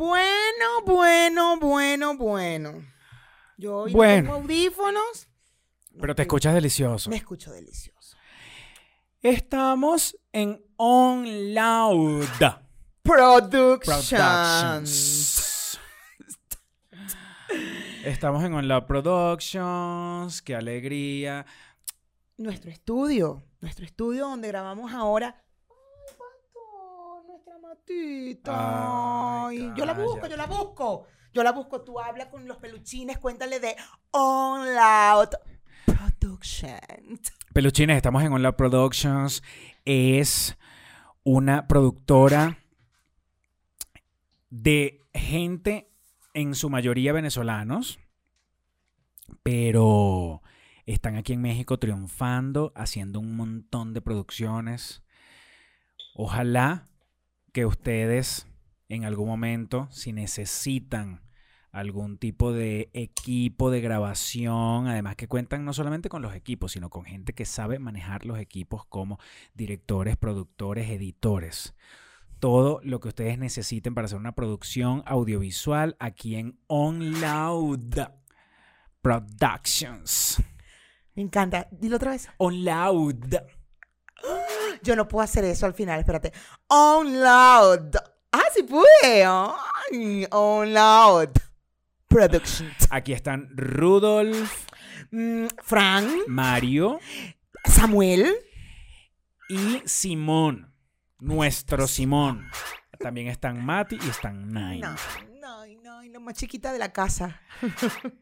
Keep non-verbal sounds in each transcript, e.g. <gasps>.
Bueno. Bueno, bueno, bueno. Yo hoy no Bueno. tengo audífonos. Pero te escuchas delicioso. Me escucho delicioso. Estamos en On Loud Productions. Productions. Estamos en On Loud Productions. Qué alegría. Nuestro estudio. Nuestro estudio donde grabamos ahora. Matita. Ay, Ay, yo la busco, yo la busco. Yo la busco. Tú hablas con los peluchines, cuéntale de On Loud Productions. Peluchines, estamos en On Loud Productions. Es una productora de gente, en su mayoría venezolanos, pero están aquí en México triunfando, haciendo un montón de producciones. Ojalá que ustedes en algún momento, si necesitan algún tipo de equipo de grabación, además que cuentan no solamente con los equipos, sino con gente que sabe manejar los equipos como directores, productores, editores. Todo lo que ustedes necesiten para hacer una producción audiovisual aquí en On Loud Productions. Me encanta. Dilo otra vez. On Loud. Yo no puedo hacer eso al final, espérate. On loud. Ah, sí pude. Ay, on loud. Productions. Aquí están Rudolf, Mm, Frank, Mario Samuel. y Simón. Nuestro Simón. También están Mati y están Nine. No, no, no, la más chiquita de la casa. <laughs>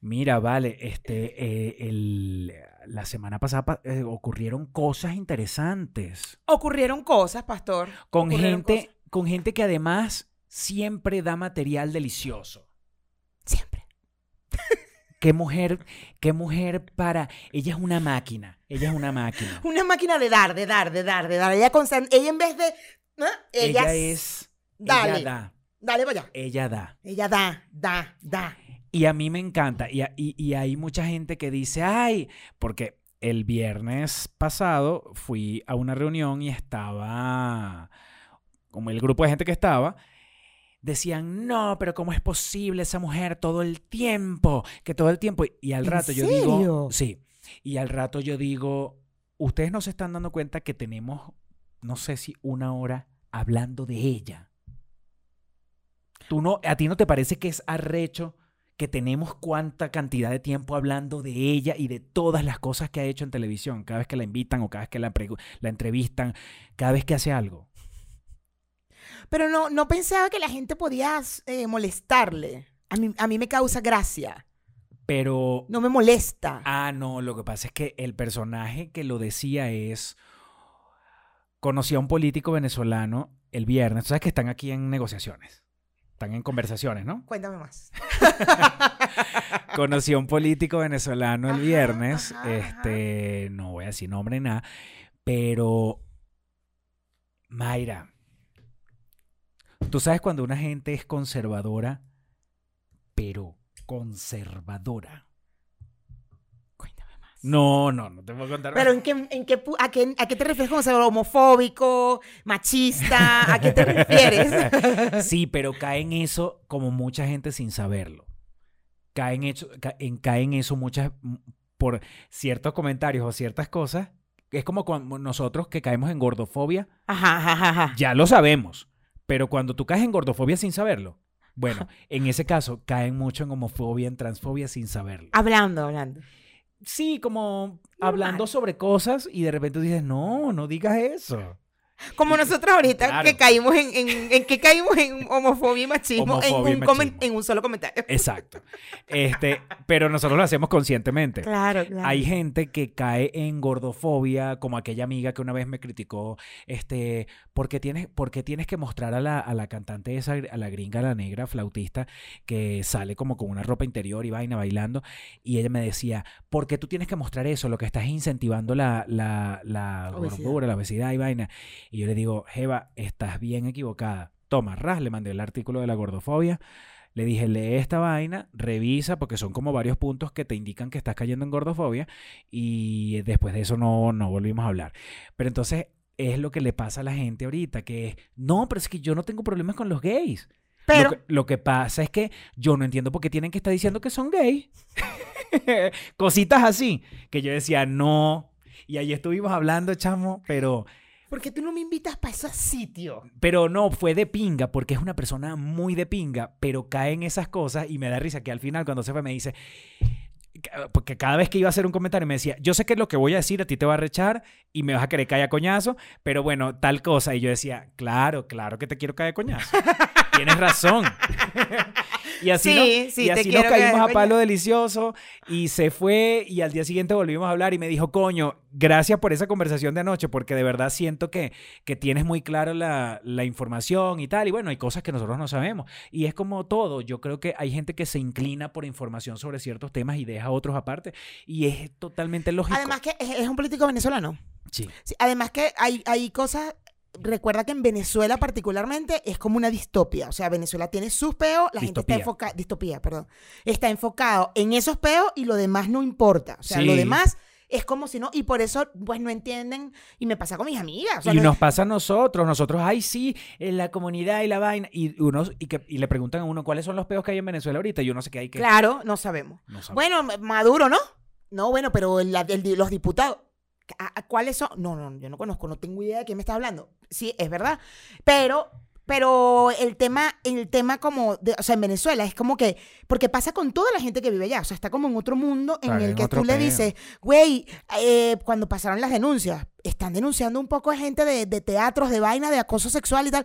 Mira, vale, este, eh, el- la semana pasada pa- eh, ocurrieron cosas interesantes Ocurrieron cosas, pastor. con Ocurrieron gente, con gente que además siempre da material delicioso. Siempre. <laughs> Qué mujer, qué mujer para, ella es una máquina, ella es una máquina. <laughs> Una máquina de dar, de dar, de dar, de dar. Ella, constan- ella en vez de. ¿no? Ella, es, Dale. ella da, Dale para allá. ella da. Ella da, da, da. Y a mí me encanta. Y, a- y- y hay mucha gente que dice, ay, porque el viernes pasado fui a una reunión y estaba, como el grupo de gente que estaba, decían, no, pero ¿cómo es posible esa mujer todo el tiempo? Que todo el tiempo. Y al ¿En rato yo serio? digo, sí. Y al rato yo digo, ustedes no se están dando cuenta que tenemos, no sé si una hora hablando de ella. ¿Tú no, ¿A ti no te parece que es arrecho que tenemos cuánta cantidad de tiempo hablando de ella y de todas las cosas que ha hecho en televisión? Cada vez que la invitan o cada vez que la, entrevistan, cada vez que hace algo. Pero no, no pensaba que la gente podía eh, molestarle. A mí, a mí me causa gracia. Pero, No me molesta. ah, no, lo que pasa es que el personaje que lo decía es, conocí a un político venezolano el viernes, tú sabes que están aquí en negociaciones, están en conversaciones, ¿no? Cuéntame más. <laughs> Conocí a un político venezolano el Ajá, viernes, ajá, ajá. este, no voy a decir nombre ni nada, pero Mayra, tú sabes cuando una gente es conservadora, pero conservadora. No, no, no te puedo contar. Pero. ¿en qué, en qué, a, qué, ¿a qué te refieres con ser homofóbico, machista? ¿A qué te refieres? <laughs> Sí, pero cae en eso como mucha gente sin saberlo. Cae en, hecho, cae en eso muchas por ciertos comentarios o ciertas cosas. Es como cuando nosotros que caemos en gordofobia, Ajá, ajá, ajá. ya lo sabemos. Pero cuando tú caes en gordofobia sin saberlo, bueno, en ese caso caen mucho en homofobia, en transfobia sin saberlo. Hablando, hablando. Sí, como Normal. hablando sobre cosas y de repente dices, no, no digas eso. Como nosotros ahorita Claro. que caímos en, en, en que caímos en homofobia y machismo, Homofobia y en, un machismo. en un solo comentario. Exacto. Este, pero nosotros lo hacemos conscientemente. Claro, claro. Hay gente que cae en gordofobia, como aquella amiga que una vez me criticó, este, porque tienes, porque tienes que mostrar a la, a la cantante esa, a la gringa, a la negra flautista, que sale como con una ropa interior y vaina bailando, y ella me decía, ¿por qué tú tienes que mostrar eso? Lo que estás es incentivando la, la, la Obesidad. gordura, la obesidad y vaina. Y yo le digo, Jeva, estás bien equivocada. Toma, ras, le mandé el artículo de la gordofobia. Le dije, lee esta vaina, revisa, porque son como varios puntos que te indican que estás cayendo en gordofobia. Y después de eso no, no volvimos a hablar. Pero entonces, es lo que le pasa a la gente ahorita, que es, no, pero es que yo no tengo problemas con los gays. Pero, Lo que, lo que pasa es que yo no entiendo por qué tienen que estar diciendo que son gays. <laughs> Cositas así, que yo decía, no. Y ahí estuvimos hablando, chamo, pero, ¿por qué tú no me invitas para esos sitios? pero no, fue de pinga, porque es una persona muy de pinga, pero cae en esas cosas y me da risa que al final cuando se fue me dice, porque cada vez que iba a hacer un comentario me decía, yo sé que lo que voy a decir a ti te va a rechar y me vas a querer caer a coñazo, pero bueno, tal cosa. Y yo decía, claro, claro que te quiero caer a coñazo. <laughs> Tienes razón. <laughs> y así, Sí, no- sí, y así nos caímos a a palo delicioso y se fue y al día siguiente volvimos a hablar y me dijo, coño, gracias por esa conversación de anoche porque de verdad siento que, que tienes muy clara la, la información y tal. Y bueno, hay cosas que nosotros no sabemos. Y es como todo, yo creo que hay gente que se inclina por información sobre ciertos temas y deja otros aparte. Y es totalmente lógico. Además que es, es un político venezolano. sí. Sí, además que hay, hay cosas... Recuerda que en Venezuela particularmente es como una distopia. O sea, Venezuela tiene sus peos, la gente está enfocada... Distopía, perdón. Está enfocado en esos peos y lo demás no importa. O sea, Sí. lo demás es como si no... Y por eso, pues, no entienden. Y me pasa con mis amigas. o sea, y no- nos pasa a nosotros, nosotros, ay, sí, en la comunidad y la vaina, y, unos, y, que, y le preguntan a uno cuáles son los peos que hay en Venezuela ahorita, y uno se queda ahí que Claro, no sabemos. no sabe. Bueno, Maduro, ¿no? No, bueno, pero el- el di- los diputados, ¿a- a ¿cuáles son? No, no, yo no conozco, no tengo idea de quién me está hablando. Sí, es verdad. Pero, pero el tema, el tema como, de- o sea, en Venezuela es como que, porque pasa con toda la gente que vive allá, o sea, está como en otro mundo en Claro, el que tú le dices, güey, eh, cuando pasaron las denuncias, están denunciando un poco a gente de, de teatros, de vaina, de acoso sexual y tal.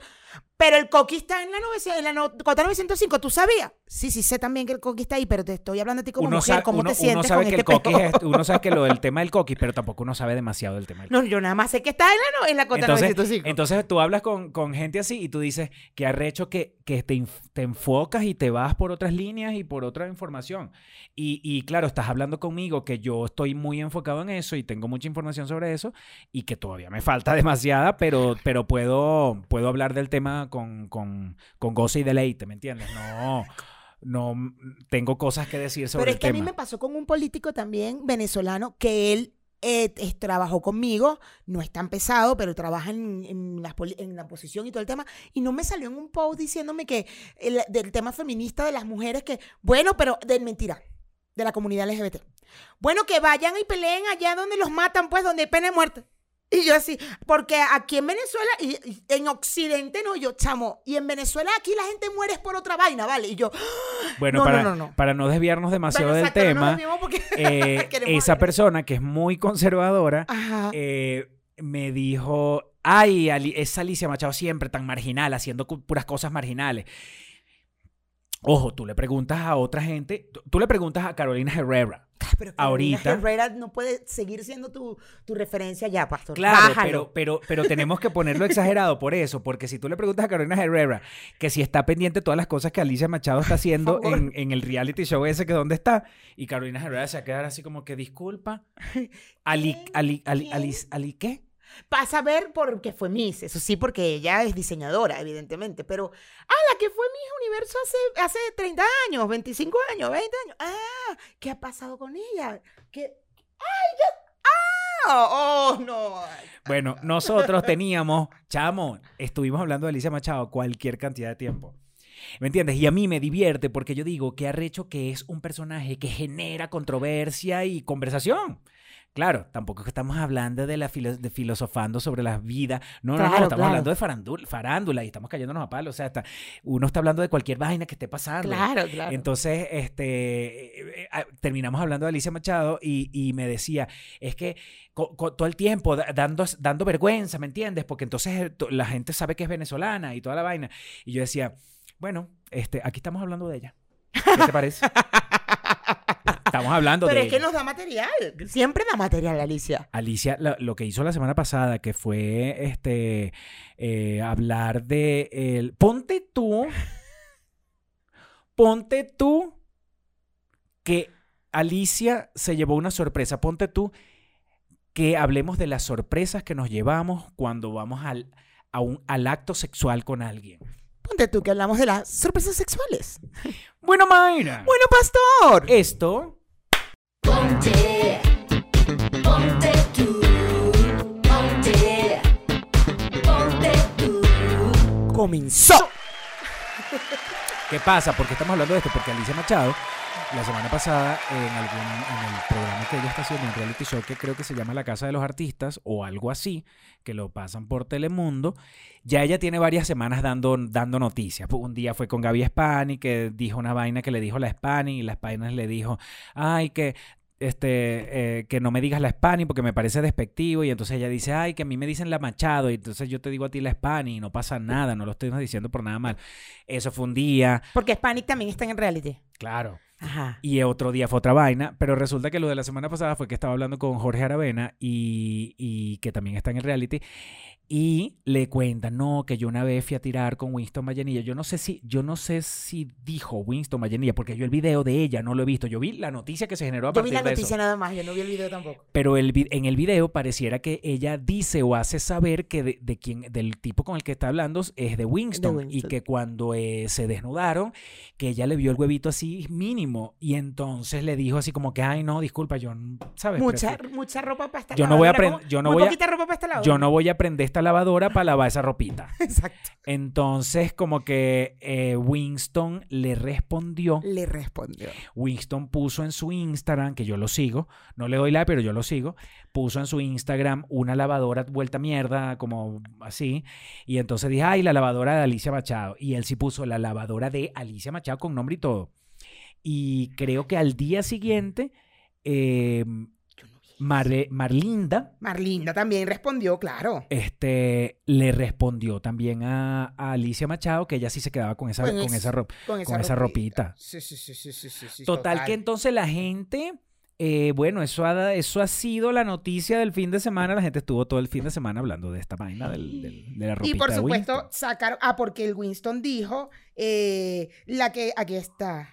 Pero el coqui está en la, 900 en la no- cota 905, ¿tú sabías? Sí, sí, sé también que el coqui está ahí, pero te estoy hablando a ti como uno, mujer, sabe, ¿cómo uno, te uno sientes sabe con que este el coquis peo? es, uno sabe que lo <laughs> del tema del coquis, pero tampoco uno sabe demasiado del tema del No, yo nada más sé que está en la, no- en la cota Entonces, 905. entonces tú hablas con, con gente así y tú dices que arrecho que, que te, te enfocas y te vas por otras líneas y por otra información. Y, y claro, estás hablando conmigo que yo estoy muy enfocado en eso y tengo mucha información sobre eso y que todavía me falta <laughs> demasiada, pero, pero puedo, puedo hablar del tema con, con, con goce y deleite, ¿me entiendes? No, no mm, tengo cosas que decir sobre Pero es el que a mí me pasó con un político también venezolano que él eh, es- trabajó conmigo, no es tan pesado, pero trabaja en, en la, en la posición y todo el tema, y no me salió en un post diciéndome que el- del tema feminista de las mujeres, que, bueno, pero de mentira, de la comunidad LGBT. Bueno, que vayan y peleen allá donde los matan, pues, donde hay pena de muerte. Y yo así, porque aquí en Venezuela, y, y en Occidente no, yo chamo, y en Venezuela aquí la gente muere por otra vaina, ¿vale? Y yo, <gasps> Bueno, no, no, para, no, no. para no desviarnos demasiado bueno, del exacto, tema, eh, <laughs> esa persona que es muy conservadora eh, me dijo, ay, Ali- esa Alicia Machado siempre tan marginal, haciendo puras cosas marginales. Ojo, tú le preguntas a otra gente, tú le preguntas a Carolina Herrera. Pero ahorita- Herrera no puede seguir siendo tu, tu referencia ya, pastor. Claro, Bájalo. pero, pero, pero tenemos que ponerlo exagerado por eso, porque si tú le preguntas a Carolina Herrera que si está pendiente de todas las cosas que Alicia Machado está haciendo en, en el reality show ese que dónde está, y Carolina Herrera se va a quedar así como que disculpa, Ali, ¿Quién? Ali, Ali, ¿Quién? Ali, Ali, ¿qué? Pasa a ver porque fue Miss, eso sí, porque ella es diseñadora, evidentemente. Pero, ah, la que fue Miss Universo hace, hace 30 años, 25 años, 20 años. Ah, ¿qué ha pasado con ella? ¿Qué? ¡Ay, ya! ¡Ah! ¡Oh, no! Bueno, nosotros teníamos, chamo, estuvimos hablando de Alicia Machado cualquier cantidad de tiempo. ¿Me entiendes? Y a mí me divierte porque yo digo que arrecho que es un personaje que genera controversia y conversación. Claro, tampoco es que estamos hablando de la filo- de filosofando sobre la vida. No, no, no, Claro, estamos claro. hablando de farándula, farándula y estamos cayéndonos a palo. O sea, está- uno está hablando de cualquier vaina que esté pasando. Claro, claro. Entonces, este, eh, eh, terminamos hablando de Alicia Machado y, y me decía, es que todo el tiempo da- dando, dando vergüenza, ¿me entiendes? Porque entonces eh, la gente sabe que es venezolana y toda la vaina. Y yo decía, bueno, este, aquí estamos hablando de ella. ¿Qué te parece? <laughs> estamos hablando Pero de es que nos da material. Siempre da material, Alicia. Alicia, lo que hizo la semana pasada, que fue este eh, hablar de el. Ponte tú. Ponte tú que Alicia se llevó una sorpresa. Ponte tú que hablemos de las sorpresas que nos llevamos cuando vamos al, a un, al acto sexual con alguien. Ponte tú que hablamos de las sorpresas sexuales. Bueno, Mayra. Bueno, pastor. Esto comenzó. ¿Qué pasa? ¿Por qué estamos hablando de esto? Porque Alicia Machado, la semana pasada, en, algún, el programa que ella está haciendo, un reality show que creo que se llama La Casa de los Artistas o algo así, que lo pasan por Telemundo, ya ella tiene varias semanas dando, dando noticias. Un día fue con Gaby Spani, que dijo una vaina que le dijo la Spani, y la Spani le dijo, ay, que este, eh, que no me digas la Spani porque me parece despectivo. Y entonces ella dice, ay, que a mí me dicen la Machado. Y entonces yo te digo a ti la Spani y no pasa nada, no lo estoy diciendo por nada mal. Eso fue un día. Porque Spani también está en reality. Claro. Ajá. Y otro día fue otra vaina, pero resulta que lo de la semana pasada fue que estaba hablando con Jorge Aravena y, y que también está en el reality. Y le cuentan, no, que yo una vez fui a tirar con Winston Mayenilla. Yo no sé si, yo no sé si dijo Winston Mayenilla, porque yo el video de ella no lo he visto. Yo vi la noticia que se generó a Yo vi partir la de noticia eso. nada más, yo no vi el video tampoco. Pero el, vi- en el video pareciera que ella dice o hace saber que de, de quien, del tipo con el que está hablando es de Winston, y Winston. que cuando eh, se desnudaron, que ella le vio el huevito así mínimo y entonces le dijo así como que, ay no, disculpa, yo, no- ¿sabes? Mucha, Prefiero- mucha ropa para esta Yo no voy a lavadora, aprend- ¿cómo? yo no voy a- ropa para esta yo no voy a prender esta lavadora para lavar esa ropita. <laughs> Exacto. Entonces, como que eh, Winston le respondió. Le respondió. Winston puso en su Instagram, que yo lo sigo, no le doy like, pero yo lo sigo, puso en su Instagram una lavadora vuelta mierda, como así, y entonces dije, ay, la lavadora de Alicia Machado, y él sí puso la lavadora de Alicia Machado con nombre y todo. Y creo que al día siguiente, eh. Marle- Marlinda Marlinda también respondió, claro. este, le respondió también a, a Alicia Machado que ella sí se quedaba con esa, Con con es- esa ropa. Con esa, con esa ropita. Sí, sí, sí, sí, sí, sí, sí, Total, que entonces la gente, eh, bueno, eso ha, eso ha sido la noticia del fin de semana. La gente estuvo todo el fin de semana hablando de esta vaina del, del- de la ropita Y por supuesto, sacaron. Ah, porque el Winston dijo. eh, la que. Aquí está.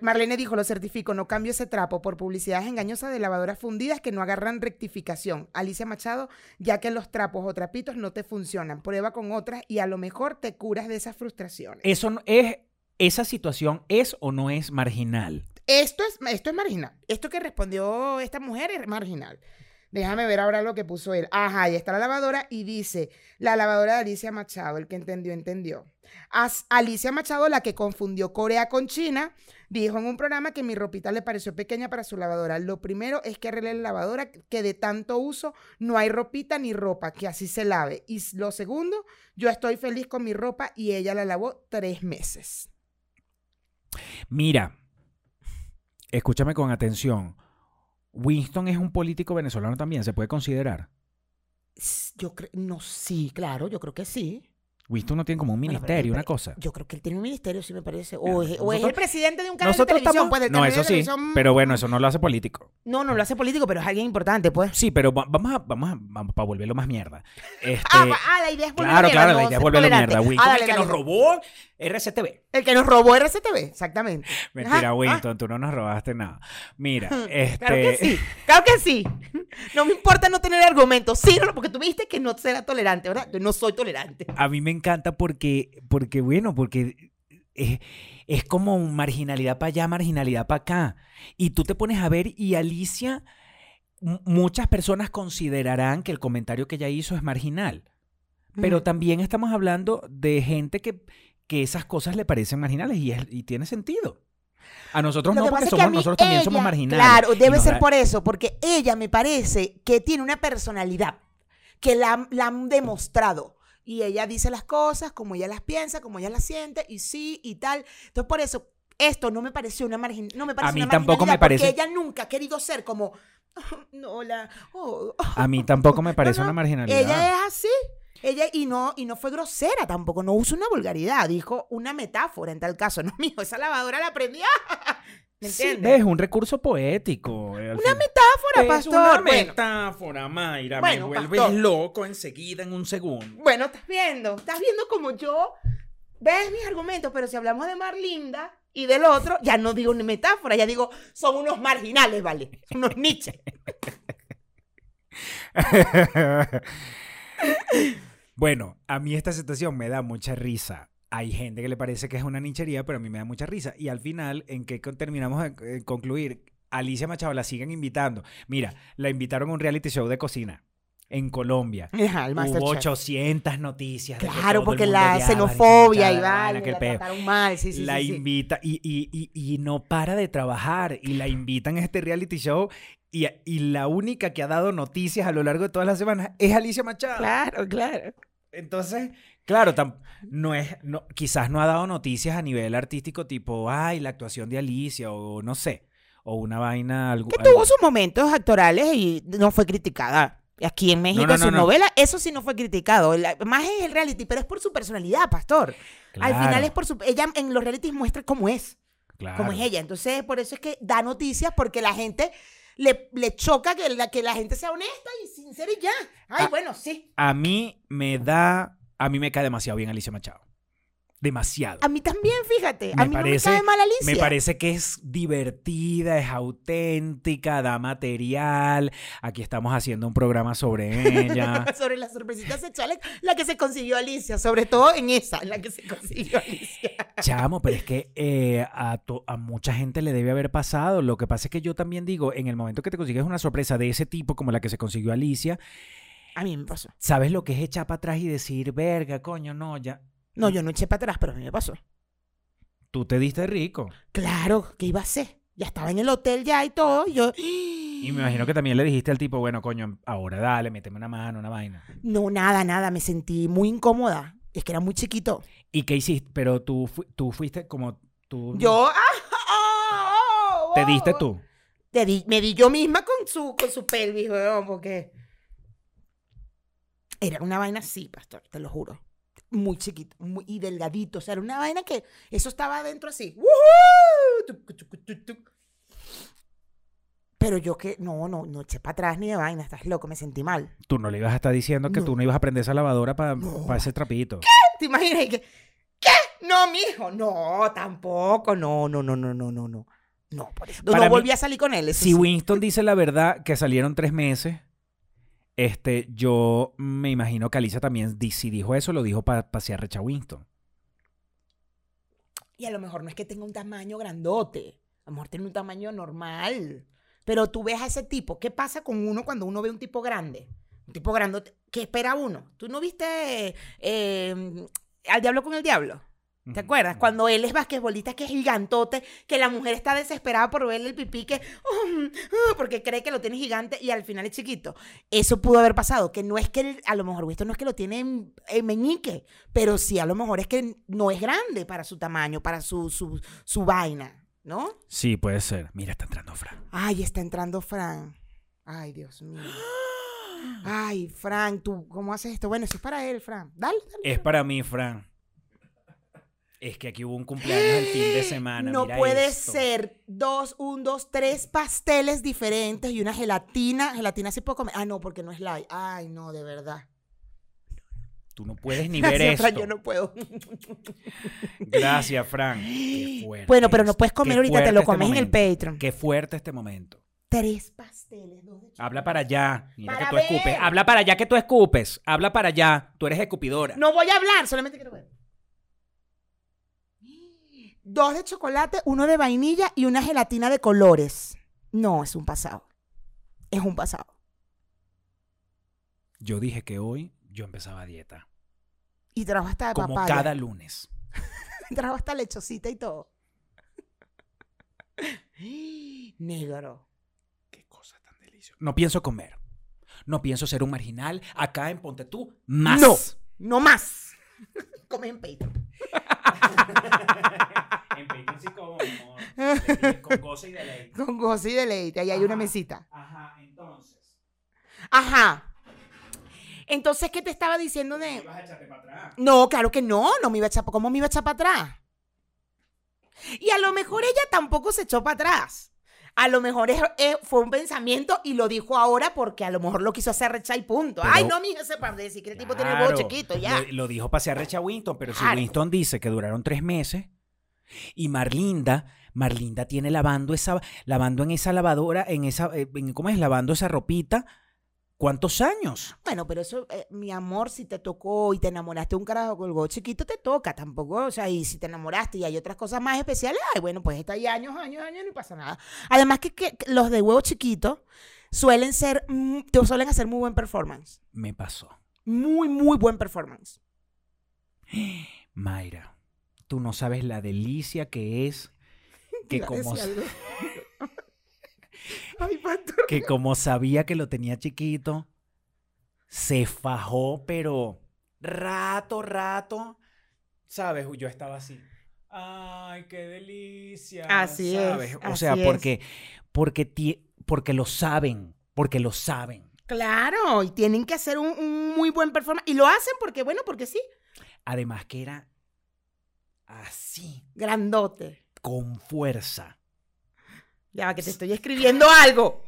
Marlene dijo: Lo certifico, no cambio ese trapo por publicidades engañosas de lavadoras fundidas que no agarran rectificación. Alicia Machado, ya que los trapos o trapitos no te funcionan. Prueba con otras y a lo mejor te curas de esas frustraciones. Eso no- es, esa situación es o no es marginal. Esto es, esto es marginal. Esto que respondió esta mujer es marginal. Déjame ver ahora lo que puso él. Ajá, ahí está la lavadora y dice, la lavadora de Alicia Machado, el que entendió, entendió. Alicia Machado, la que confundió Corea con China, dijo en un programa que mi ropita le pareció pequeña para su lavadora. Lo primero es que arregle la lavadora, que de tanto uso no hay ropita ni ropa, que así se lave. Y lo segundo, yo estoy feliz con mi ropa y ella la lavó tres meses. Mira, escúchame con atención. Winston es un político venezolano también, se puede considerar. Yo creo, no, sí, claro, yo creo que sí. Winston no tiene como un ministerio, una cosa. Yo creo que él tiene un ministerio, sí me parece. O, Claro, es, o es nosotros- el presidente de un canal de televisión. estamos... Pues, No, eso sí, pero bueno, eso no lo hace político. No, no lo hace político, pero es alguien importante, pues. Sí, pero va- vamos a, vamos a, vamos para volverlo más mierda. Este, Ah, pa- ah, la idea es volverlo claro, mierda, claro, no la idea es volverlo mierda. Ah, Winston, dale, el que dale. nos robó RCTV. El que nos robó RCTV, exactamente. Mentira, Ajá, Winston, tú no nos robaste nada. Mira, ah. este... Claro que sí, claro que sí. <laughs> No me importa no tener argumentos. Sí, porque tú me dijiste que no será tolerante, ¿verdad? Yo no soy tolerante. A mí me encanta porque, porque bueno, porque es, es como marginalidad para allá, marginalidad para acá. Y tú te pones a ver y Alicia, muchas personas considerarán que el comentario que ella hizo es marginal. Pero también estamos hablando de gente que, que esas cosas le parecen marginales y, es- y tiene sentido. A nosotros Lo no, que porque a somos, nosotros también somos ella- marginales. Claro, debe ser da- por eso, porque ella me parece que tiene una personalidad que la, la han demostrado. Y ella dice las cosas como ella las piensa, como ella las siente, y sí, y tal. Entonces, por eso, esto no me pareció una margin no me parece mí una tampoco me parece- Porque ella nunca ha querido ser como. <laughs> No, la. oh, oh". A mí tampoco me <laughs> parece No, no, una marginalidad. Ella es así. Ella, y no, y no fue grosera tampoco, no usó una vulgaridad, dijo una metáfora en tal caso. <laughs> No, mijo, esa lavadora la aprendí. <laughs> ¿Me Sí, ves, un recurso poético. eh, Una fin. metáfora, Es pastor. una Bueno, metáfora, Mayra. Bueno, me vuelves pastor. loco enseguida en un segundo. Bueno, estás viendo, estás viendo como yo ves mis argumentos, pero si hablamos de Marlinda y del otro, ya no digo ni metáfora, ya digo, son unos marginales, ¿vale? Unos Nietzsche. <laughs> bueno, a mí esta situación me da mucha risa. Hay gente que le parece que es una nichería, pero a mí me da mucha risa. Y al final, ¿en qué terminamos de eh, concluir? Alicia Machado la siguen invitando. Mira, la invitaron a un reality show de cocina. en Colombia. Ajá, el Hubo Masterchef. 800 noticias. Claro, porque la xenofobia y el la trataron mal, sí, sí, la sí. invita y, y- y- y no para de trabajar y la invitan a este reality show y, y la única que ha dado noticias a lo largo de todas las semanas es Alicia Machado. Claro, claro. Entonces, claro, no es, no, quizás no ha dado noticias a nivel artístico tipo, ay, la actuación de Alicia o no sé, o una vaina... algo- Que algo- tuvo sus momentos actorales y no fue criticada. Aquí en México, no, no, su no. novela, eso sí no fue criticado. La- más es el reality, pero es por su personalidad, pastor. Al Claro, final es por su... Ella en los realities muestra cómo es. claro. como es ella. Entonces, por eso es que da noticias, porque la gente le, le choca que la, que la gente sea honesta y sincera y ya. Ay, Ah. bueno, sí. A mí me da, a mí me cae demasiado bien Alicia Machado. Demasiado. A mí también, fíjate. Me a mí parece- no me cae mal Alicia. Me parece que es divertida, es auténtica, da material. Aquí estamos haciendo un programa sobre ella. <laughs> sobre las sorpresitas sexuales, la que se consiguió Alicia, sobre todo en esa, en la que se consiguió Alicia. Chamo, pero es que eh, a mucha gente le debe haber pasado. Lo que pasa es que yo también digo, en el momento que te consigues una sorpresa de ese tipo como la que se consiguió Alicia, A mí me pasó. ¿sabes lo que es echar para atrás y decir, verga, coño, no, ya, No, yo no eché para atrás, pero a mí me pasó. tú te diste rico? Claro, ¿qué iba a hacer? Ya estaba en el hotel ya y todo. Y yo. Y me imagino que también le dijiste al tipo, bueno, coño, ahora dale, méteme una mano, una vaina. No, nada, nada. Me sentí muy incómoda. Es que era muy chiquito. ¿Y qué hiciste? Pero tú, fu- tú fuiste como tú... Yo. <laughs> ¡ah! ¡ah! ¿Te diste ¡ah! tú? Te di- me di yo misma con su, con su pelvis, weón, porque era una vaina así, pastor, te lo juro. Muy chiquito muy, y delgadito. O sea, era una vaina que eso estaba adentro así. Pero yo que, no, no, no eché para atrás ni de vaina, estás loco, me sentí mal. Tú no le ibas a estar diciendo que No. tú no ibas a prender esa lavadora para No. ese trapito. ¿Te imaginas? Que, ¿qué? No, mijo, no, tampoco, no, no, no, no, no, no, no. No, por eso. No, Para mí- volví a salir con él. eso Si sí. Winston dice la verdad, que salieron tres meses, este, yo me imagino que Alicia también, si dijo eso, lo dijo para pasear recha Winston. Y a lo mejor no es que tenga un tamaño grandote. A lo mejor tiene un tamaño normal. Pero tú ves a ese tipo. ¿Qué pasa con uno cuando uno ve un tipo grande? Un tipo grandote. ¿Qué espera uno? ¿Tú no viste eh, Al Diablo con el Diablo? ¿Te acuerdas? Cuando él es basquetbolista, que es gigantote, que la mujer está desesperada por verle el pipí, que, "Um, uh", porque cree que lo tiene gigante y al final es chiquito. Eso pudo haber pasado, que no es que él- a lo mejor esto no es que lo tiene en, en meñique, pero sí a lo mejor es que no es grande para su tamaño, para su, su, su vaina, ¿no? Sí, puede ser. Mira, está entrando Fran. Ay, está entrando Fran. Ay, Dios mío. <gasps> Ay, Fran, ¿tú cómo haces esto? Bueno, eso es para él, Fran. Dale, dale. Es para mí, Fran. Es que aquí hubo un cumpleaños el fin de semana. No mira puede esto. ser dos, un, dos, tres pasteles diferentes y una gelatina. Gelatina sí puedo comer. Ah, no, porque no es light. Ay, no, de verdad. Tú no puedes ni <laughs> ver Gracias, esto. Fran, yo no puedo. Gracias, Fran. Qué <gasps> fuerte Bueno, pero no puedes comer Qué ahorita, te lo este comes en el. Patreon. Qué fuerte este momento. Tres pasteles, dos de. Habla para allá. Mira Para que tú ver. escupes. Habla para allá que tú escupes. Habla para allá. Tú eres escupidora. No voy a hablar, solamente quiero ver. Dos de chocolate, uno de vainilla y una gelatina de colores. No, es un pasado. Es un pasado. Yo dije que hoy yo empezaba dieta. Y trajo hasta de Como papaya. cada lunes. <laughs> Trajo hasta lechosita y todo. <gasps> Negro. Qué cosa tan deliciosa. No pienso comer. No pienso ser un marginal. Acá en Ponte tú, más. No, no más. <laughs> Come en <laughs> Patreon. en Patreon sí como, amor. <laughs> Con gozo y deleite. Con gozo y deleite. Ahí hay una mesita. Ajá, entonces. Ajá. Entonces, ¿qué te estaba diciendo de...? vas a echarte para atrás. No, claro que no, no me iba a echar, ¿cómo me iba a echar para atrás? Y a lo mejor ella tampoco se echó para atrás. A lo mejor es- es- fue un pensamiento y lo dijo ahora porque a lo mejor lo quiso hacer recha y punto. Pero- Ay, no, mija, ese par de decir que el tipo tiene el huevo chiquito, ya. Lo, lo dijo pasear recha Winston, pero si. Winston dice que duraron tres meses y Marlinda, Marlinda tiene lavando esa, lavando en esa lavadora, en esa, eh, en- ¿cómo es? Lavando esa ropita. ¿Cuántos años? Bueno, pero eso, eh, mi amor, si te tocó y te enamoraste un carajo con el huevo chiquito, te toca tampoco. O sea, y si te enamoraste y hay otras cosas más especiales, ay, bueno, pues está ahí años, años, años, no pasa nada. Además que, que- que los de huevo chiquito suelen ser, mm, te suelen hacer muy buen performance. Me pasó. Muy, muy buen performance. <gasps> Mayra, tú no sabes la delicia que es que como. <laughs> Ay, que como sabía que lo tenía chiquito, se fajó, pero rato, rato, ¿sabes? Yo estaba así. Ay, qué delicia. Así es. O sea, porque, porque, ti- porque lo saben, porque lo saben. Claro, y tienen que hacer un, un muy buen performance. Y lo hacen porque, bueno, porque sí. Además que era así, Grandote. Con fuerza. Ya que te estoy escribiendo algo.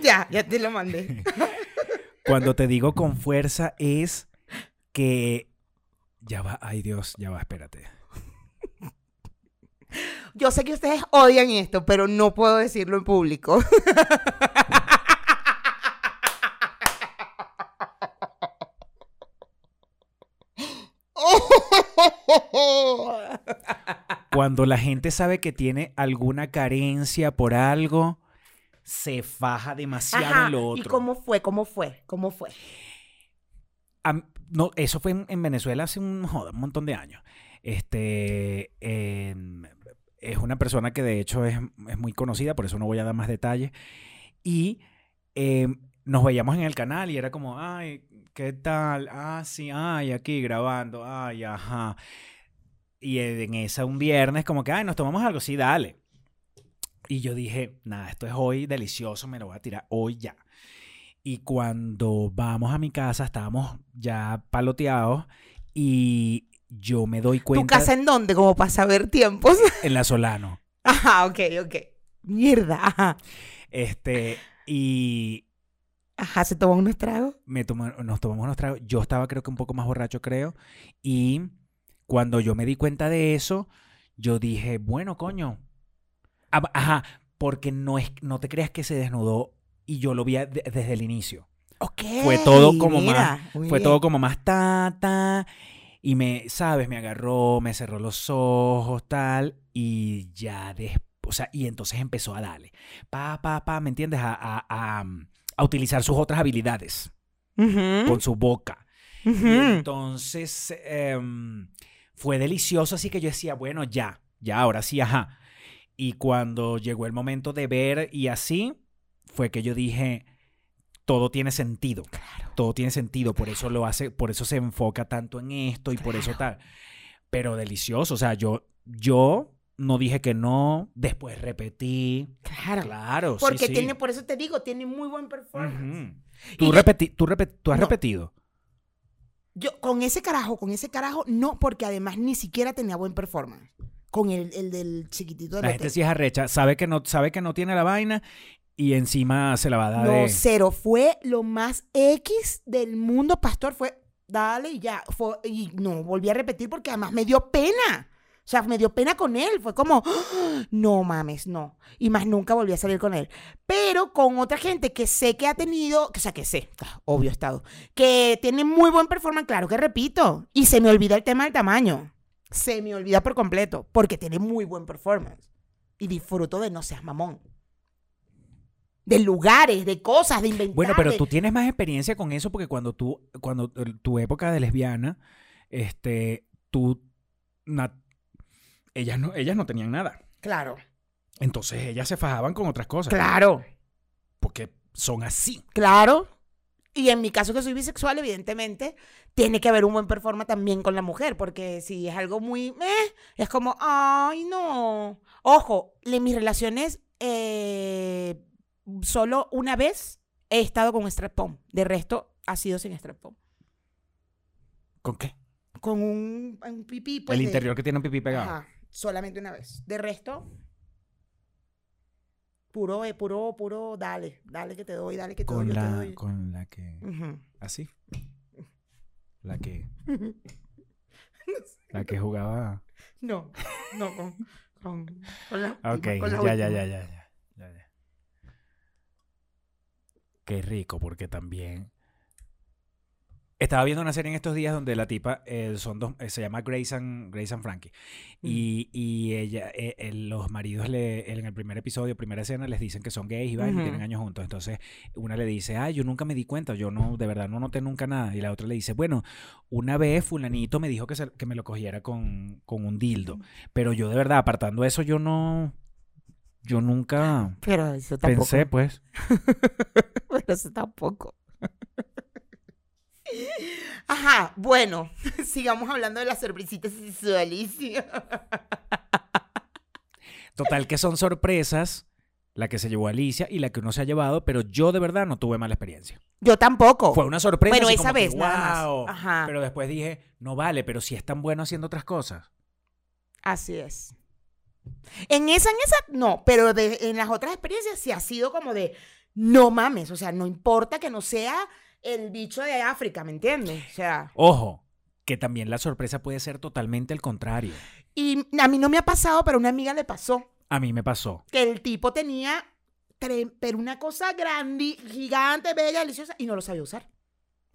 Ya, ya te lo mandé. <laughs> Cuando te digo con fuerza es que... Ya va, ay Dios, ya va, espérate. Yo sé que ustedes odian esto, pero no puedo decirlo en público. <laughs> Cuando la gente sabe que tiene alguna carencia por algo, se faja demasiado Ajá, en lo ¿Y otro. cómo fue? ¿Cómo fue? ¿Cómo fue? Am- no, eso fue en, en Venezuela hace un, joda, un montón de años. Este em, es una persona que de hecho es, es muy conocida, por eso no voy a dar más detalles. Y em, nos veíamos en el canal y era como, ay, ¿qué tal? Ah, sí, ay, aquí grabando, ay, ajá. Y en esa un viernes como que, ay, nos tomamos algo, sí, dale. Y yo dije, nada, esto es hoy delicioso, me lo voy a tirar hoy ya. Y cuando vamos a mi casa, estábamos ya paloteados y yo me doy ¿Tu cuenta casa en dónde? Como para saber tiempos. <laughs> en la Solano. Ajá, ok, ok. Mierda, ajá. Este, y Ajá, se tomó unos tragos. me tomó- nos tomamos unos tragos. Yo estaba creo que un poco más borracho, creo. Y cuando yo me di cuenta de eso, yo dije, bueno, coño. Ajá, porque no, es, no te creas que se desnudó y yo lo vi de- desde el inicio. Ok. Fue todo como mira, más, fue bien. todo como más ta, ta, y me, sabes, me agarró, me cerró los ojos, tal, y ya después, o sea, y entonces empezó a darle, pa, pa, pa, ¿me entiendes? A, a, a, a utilizar sus otras habilidades con su boca. Y entonces em, fue delicioso, así que yo decía, bueno, ya, ya, ahora sí, ajá. Y cuando llegó el momento de ver y así, fue que yo dije, todo tiene sentido. Todo tiene sentido, por eso lo hace, por eso se enfoca tanto en esto y por eso tal. Pero delicioso, o sea, yo, yo no dije que no, después repetí. Claro. Claro, Porque sí. tiene, por eso te digo, tiene muy buen performance. Tú, repeti- tú, repet- tú has No. repetido. Yo, con ese carajo, con ese carajo, no, porque además ni siquiera tenía buen performance. Con el, el del chiquitito del La hotel. gente sí es arrecha, sabe que no, sabe que no tiene la vaina y encima se la va a dar No, de... cero. Fue lo más X del mundo, pastor. Fue, dale y ya. Fue, y no, volví a repetir porque además me dio pena. O sea, me dio pena con él. Fue como, ¡Ah! no mames, no. Y más nunca volví a salir con él. Pero con otra gente que sé que ha tenido, o sea, que sé, ah, obvio estado, que tiene muy buen performance, claro que repito. Y se me olvida el tema del tamaño. Se me olvida por completo, porque tiene muy buen performance. Y disfruto de no seas mamón. De lugares, de cosas, de inventar. Bueno, pero tú tienes más experiencia con eso porque cuando tú, cuando eh, tu época de lesbiana, este, tú, ellas no, ellas no tenían nada. Claro, Entonces ellas se fajaban con otras cosas. claro, Porque son así. claro. Y en mi caso que soy bisexual, evidentemente, tiene que haber un buen performance también con la mujer, porque si es algo muy... eh, es como, ay, no. Ojo, en mis relaciones, eh, solo una vez he estado con strap-on. De resto, ha sido sin strap-on. ¿Con qué? Con un, un pipí. pues, El de- interior que tiene un pipí pegado. Ajá, solamente una vez. De resto, puro, eh, puro, puro, dale, dale que te doy, dale que te Con doy, yo te la, doy. con la que, así. <laughs> La que, la que jugaba. No, no, con, con, con la Ok, con la ya, ya, ya, ya, ya, ya, ya. Qué rico, porque también Estaba viendo una serie en estos días donde la tipa eh, son dos, eh, se llama Grace and, Grace and Frankie. Y, y ella, eh, los maridos le, en el primer episodio, primera escena, les dicen que son gays y van y tienen años juntos. Entonces, una le dice, ay, yo nunca me di cuenta, yo no, de verdad no noté nunca nada. Y la otra le dice, bueno, una vez fulanito me dijo que, se- que me lo cogiera con, con un dildo. Pero yo de verdad, apartando eso, yo no, yo nunca Pero eso tampoco. pensé, pues. <laughs> Pero eso tampoco. <laughs> Ajá, bueno, <laughs> sigamos hablando de las sorpresitas sexualísimas. Total que son sorpresas la que se llevó Alicia y la que uno se ha llevado, pero yo de verdad no tuve mala experiencia. Yo tampoco. Fue una sorpresa. Pero esa que, vez nada más. Pero después dije, no vale, pero si es tan bueno haciendo otras cosas. Así es. En esa, en esa, no, pero de- en las otras experiencias sí ha sido como de, no mames, o sea, no importa que no sea el bicho de África, ¿me entiendes? O sea, Ojo, que también la sorpresa puede ser totalmente el contrario. y a mí no me ha pasado, pero a una amiga le pasó. A mí me pasó. que el tipo tenía, pero una cosa grande, gigante, bella, deliciosa, y no lo sabía usar.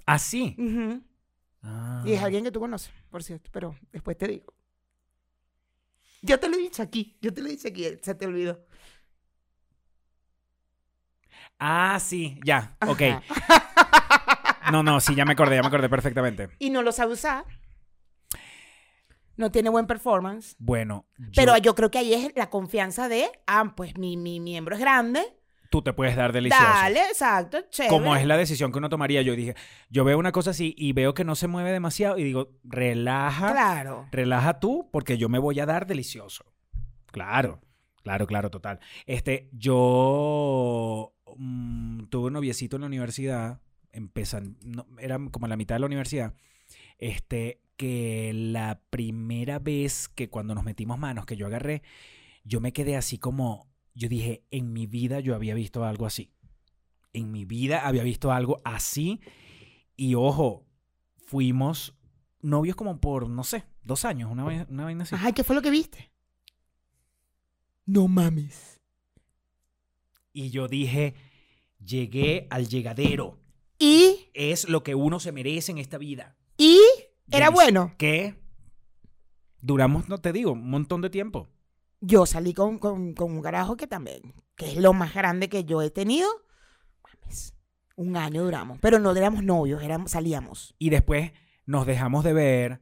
Así. Ujú. Ah. Y es alguien que tú conoces, por cierto, pero después te digo. Yo te lo he dicho aquí, yo te lo he dicho aquí, se te olvidó. Ah, sí, ya, ok. No, no, sí, ya me acordé, ya me acordé perfectamente. Y no lo sabe usar. No tiene buen performance. Bueno, yo- Pero yo creo que ahí es la confianza de, ah, pues mi, mi miembro es grande. tú te puedes dar delicioso. Dale, exacto, chévere. Como es la decisión que uno tomaría, yo dije, yo veo una cosa así y veo que no se mueve demasiado y digo, relaja, Claro. relaja tú porque yo me voy a dar delicioso. Claro, claro, claro, total. Este, yo mm, tuve un noviecito en la universidad, empezan, no, era como la mitad de la universidad, este, que la primera vez que cuando nos metimos manos, que yo agarré, yo me quedé así como, yo dije, en mi vida yo había visto algo así. En mi vida había visto algo así. Y ojo, fuimos novios como por, no sé, dos años, una, vai- una vaina así. Ay, ¿qué fue lo que viste? No mames. Y yo dije, llegué al llegadero. Y, Es lo que uno se merece en esta vida. y, era bueno. ¿Qué? Duramos, no te digo, un montón de tiempo. Yo salí con, con, con un carajo que también, que es lo más grande que yo he tenido. Mames, un año duramos. Pero no éramos novios, éramos, salíamos. Y después nos dejamos de ver.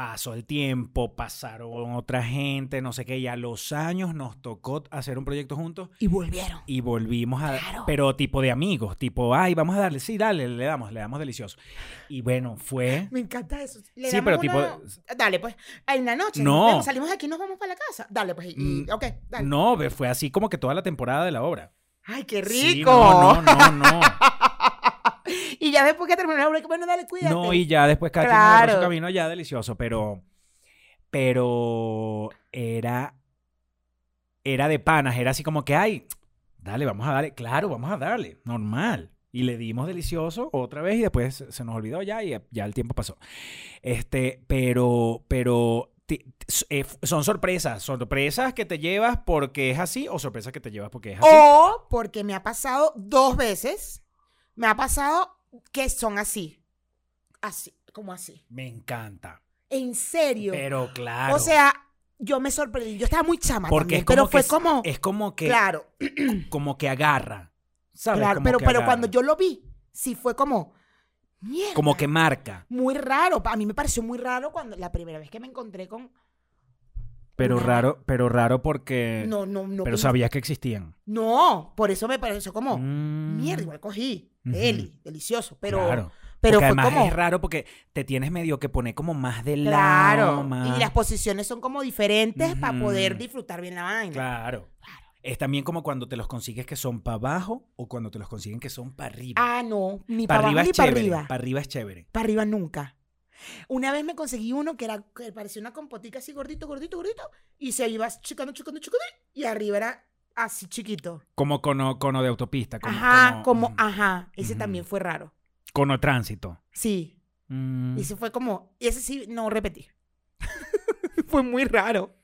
Pasó el tiempo, pasaron otra gente, no sé qué. Y a los años nos tocó hacer un proyecto juntos Y volvieron. y volvimos a. Claro. Pero tipo de amigos, tipo, ay, vamos a darle. Sí, dale, le damos, le damos delicioso. Y bueno, fue. Me encanta eso. Le Sí, damos pero tipo- Dale, pues. En la noche. No. salimos de aquí y nos vamos para la casa. Dale, pues. y- Mm, ok, dale. No, fue así como que toda la temporada de la obra. Ay, qué Sí, rico. no, no, no, no. <laughs> <laughs> y ya después que terminó bueno, dale, cuídate. No, y ya después cada quien agarró Claro. su camino ya delicioso, pero pero era era de panas, era así como que ay, dale, vamos a darle, claro, vamos a darle, normal. Y le dimos delicioso otra vez y después se nos olvidó ya y ya el tiempo pasó. Este, pero pero eh, son sorpresas, sorpresas que te llevas porque es así o sorpresas que te llevas porque es así. O porque me ha pasado dos veces. Me ha pasado que son así. Así, como así. Me encanta. En serio. Pero claro. O sea, yo me sorprendí. Yo estaba muy chama porque también, es como pero fue es- como. es como que claro, <clears throat> como que agarra. ¿Sabes? claro. Como Pero, pero agarra. cuando yo lo vi, sí fue como. Mierda. Como que marca. Muy raro. A mí me pareció muy raro cuando la primera vez que me encontré con. Pero raro, pero raro porque. No, no, no. pero sabías que existían. No, por eso me pareció como. Mm, Mierda, igual cogí. Deli, delicioso. Pero. claro. Pero porque fue además como. es raro porque te tienes medio que poner como más de lado. Claro. más- Y las posiciones son como diferentes para poder disfrutar bien la vaina. Claro. Es también como cuando te los consigues que son para abajo o cuando te los consiguen que son para arriba. Ah, no. Ni para para arriba abajo ni para arriba. Para arriba es chévere. Para arriba nunca. Una vez me conseguí uno que era que parecía una compotica así gordito, gordito, gordito. Y se iba chicando, chicando, chicando. Y arriba era así chiquito. Como cono, cono de autopista. Como, ajá, como, ujú. ajá. Ese también fue raro. Cono tránsito. Sí. Mm. Y ese fue como. Y ese sí, no repetí. <laughs> fue muy raro.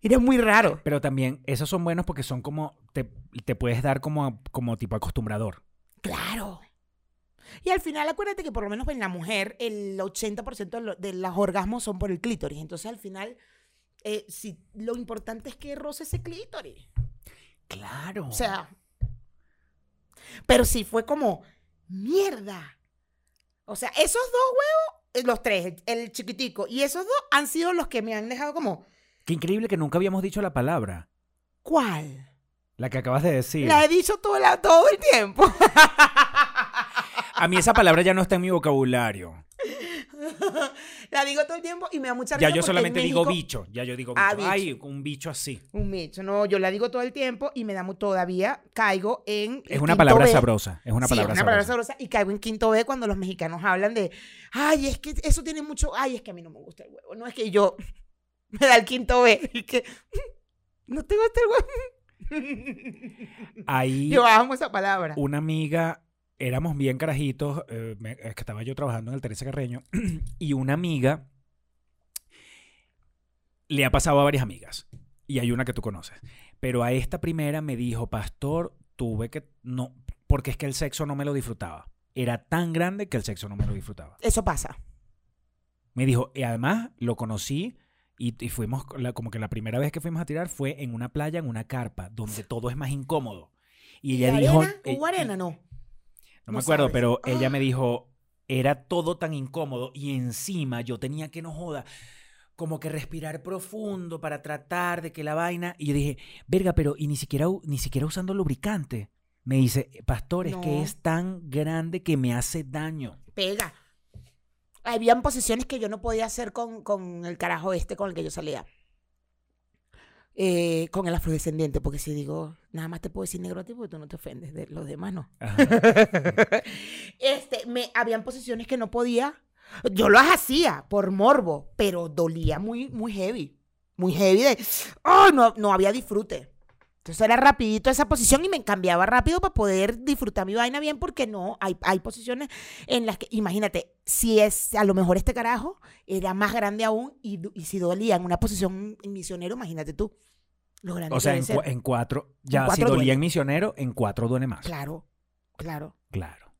Era muy raro. Pero también, esos son buenos porque son como, te, te puedes dar como, como tipo acostumbrador. Claro. Y al final, acuérdate que por lo menos en la mujer, el 80% de, lo- de los orgasmos son por el clítoris. Entonces, al final, eh, si, lo importante es que roce ese clítoris. Claro. O sea, pero sí fue como, mierda. O sea, esos dos huevos, eh, los tres, el, el chiquitico y esos dos han sido los que me han dejado como, Qué increíble que nunca habíamos dicho la palabra. ¿cuál? La que acabas de decir. La he dicho todo, la- todo el tiempo. <laughs> A mí esa palabra ya no está en mi vocabulario. <laughs> la digo todo el tiempo y me da mucha Ya risa yo porque solamente en digo bicho. Ya yo digo Ah, bicho. bicho. Ay, un bicho así. Un bicho, no, yo la digo todo el tiempo y me da todavía caigo en. Es una palabra B. sabrosa. Es una Sí, palabra es una palabra sabrosa. sabrosa y caigo en quinto B cuando los mexicanos hablan de, ay, es que eso tiene mucho, ay, es que a mí no me gusta el huevo, no es que yo <laughs> me da el quinto B <laughs> y que no te gusta el huevo. Ahí Yo amo esa palabra. una amiga, éramos bien carajitos, eh, me- es que estaba yo trabajando en el Teresa Carreño, <clears throat> y una amiga le ha pasado a varias amigas, y hay una que tú conoces, pero a esta primera me dijo, pastor, tuve que, no, porque es que el sexo no me lo disfrutaba. Era tan grande que el sexo no me lo disfrutaba. Eso pasa. Me dijo, y además lo conocí y, y fuimos, la- como que la primera vez que fuimos a tirar fue en una playa, en una carpa, donde todo es más incómodo. Y ella ¿Y dijo... arena? eh, ¿Hubo arena? No. No me acuerdo, sabes. pero ella Ah. me dijo, era todo tan incómodo y encima yo tenía que, no joda, como que respirar profundo para tratar de que la vaina... Y yo dije, verga, pero y ni siquiera, ni siquiera usando lubricante. Me dice, pastor, es que es tan grande que me hace daño. Pega. Habían posiciones que yo no podía hacer con, con el carajo este con el que yo salía. Eh, con el afrodescendiente, porque si digo, nada más te puedo decir negro a ti porque tú no te ofendes, de los demás no. <laughs> Este, me, habían posiciones que no podía. Yo las hacía por morbo, pero dolía muy, muy heavy. Muy heavy de, oh, no, no había disfrute. Entonces era rapidito esa posición y me cambiaba rápido para poder disfrutar mi vaina bien porque no, hay, hay posiciones en las que, imagínate, si es a lo mejor este carajo era más grande aún y, si dolía en una posición misionero, imagínate tú. Lo grande O sea, en, en cuatro, ya cuatro si dolía duele. en misionero, en cuatro duele más. Claro, claro. Claro.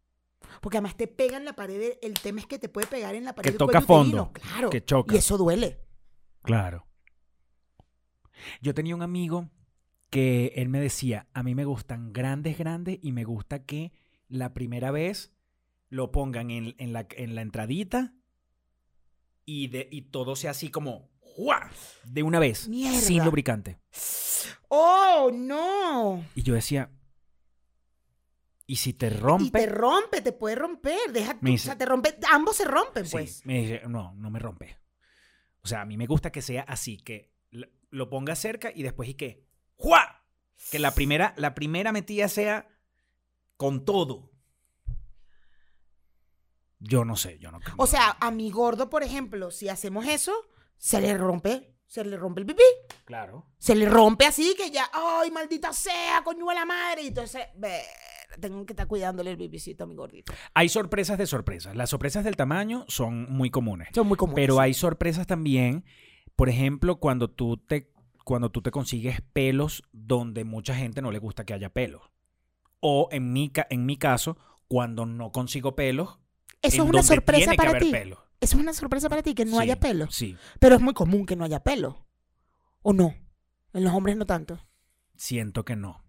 Porque además te pega en la pared, el tema es que te puede pegar en la pared Que toca uterino, fondo, claro. que choca. Y eso duele. Claro. Yo tenía un amigo que él me decía, a mí me gustan grandes, grandes y me gusta que la primera vez lo pongan en, en la, en la entradita y, de, y todo sea así como de una vez, Mierda. sin lubricante. ¡Oh, no! Y yo decía, ¿y si te Y rompe? te rompe, te puede romper. Deja, o sea, te rompe. Ambos se rompen, Sí, pues. me dice, no, no me rompe. O sea, a mí me gusta que sea así, que lo ponga cerca y después y que ¡juá! Que la primera, la primera metida sea con todo. Yo no sé, yo no O sea, a mi gordo, por ejemplo, si hacemos eso, se le rompe. Se le rompe el pipí. claro. Se le rompe así que ya, ¡ay, maldita sea, coño de la madre! Y entonces, ver, tengo que estar cuidándole el pipicito a mi gordito. Hay sorpresas de sorpresas. Las sorpresas del tamaño son muy comunes. Son muy comunes. Pero hay sorpresas también, por ejemplo, cuando tú te cuando tú te consigues pelos donde mucha gente no le gusta que haya pelos. O en mi, ca- en mi caso, cuando no consigo pelos, Eso es una sorpresa para ti. pelos. Eso es una sorpresa para ti, que no Sí, haya pelo. Sí, Pero es muy común que no haya pelo. ¿O no? En los hombres no tanto. siento que no.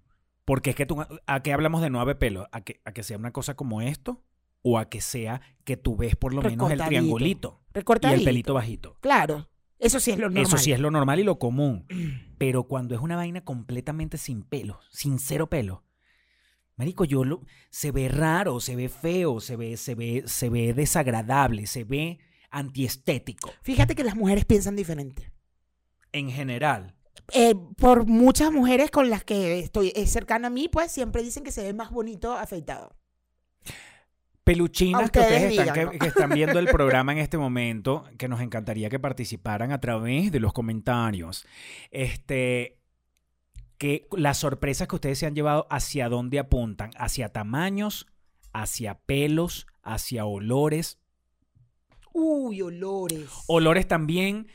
Porque es que tú, ¿a qué hablamos de no haber pelos? ¿A que, ¿A que sea una cosa como esto? ¿O a que sea que tú ves por lo menos el Recortadito. triangulito y Recortadito. el pelito bajito? Claro. Eso sí es lo normal. Eso sí es lo normal y lo común. <clears throat> Pero cuando es una vaina completamente sin pelo, sin cero pelo, marico, yo lo, se ve raro, se ve feo, se ve, se ve, se ve desagradable, se ve antiestético Fíjate que las mujeres piensan diferente. en general. Eh, por muchas mujeres con las que estoy es cercana a mí, pues siempre dicen que se ve más bonito afeitado. Peluchinas que ustedes están, digan, que, ¿no? que están viendo el <laughs> programa en este momento, que nos encantaría que participaran a través de los comentarios. Este, que las sorpresas que ustedes se han llevado, ¿hacia dónde apuntan? ¿Hacia tamaños? ¿Hacia pelos? ¿Hacia olores? Uy, olores. Olores también.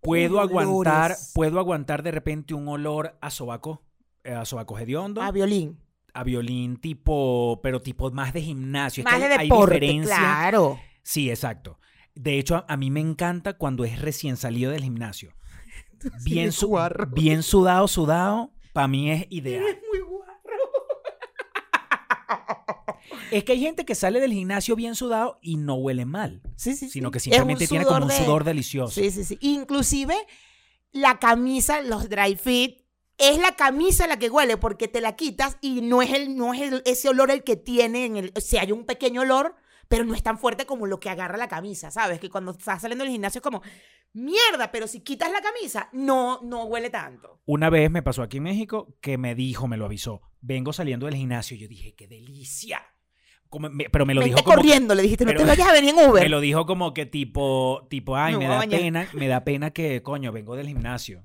Puedo Uy, aguantar, olores. puedo aguantar de repente un olor a sobaco, eh, a sobaco hediondo, A violín. A violín tipo, pero tipo más de gimnasio. Es que de hay- diferencia. claro. Sí, exacto. De hecho, a, a mí me encanta cuando es recién salido del gimnasio. <laughs> Bien, su- guarro. bien sudado, sudado, para mí es ideal. Eres muy guarro. <laughs> Es que hay gente que sale del gimnasio bien sudado y no huele mal, Sí, sí, sino sí. que simplemente tiene como un de- sudor delicioso. Sí, sí, sí. Inclusive la camisa, los dry fit, es la camisa la que huele porque te la quitas y no es, el, no es el- ese olor el que tiene en el... O sea, hay un pequeño olor, pero no es tan fuerte como lo que agarra la camisa, ¿sabes? Que cuando estás saliendo del gimnasio es como, mierda, pero si quitas la camisa, no, no huele tanto. Una vez me pasó aquí en México que me dijo, me lo avisó, vengo saliendo del gimnasio y yo dije, qué delicia. Como me- pero me lo dijo como corriendo, le dijiste, no te vayas a venir en Uber. Me lo dijo como que tipo, tipo, ay, Me da pena, me da pena que, coño, vengo del gimnasio.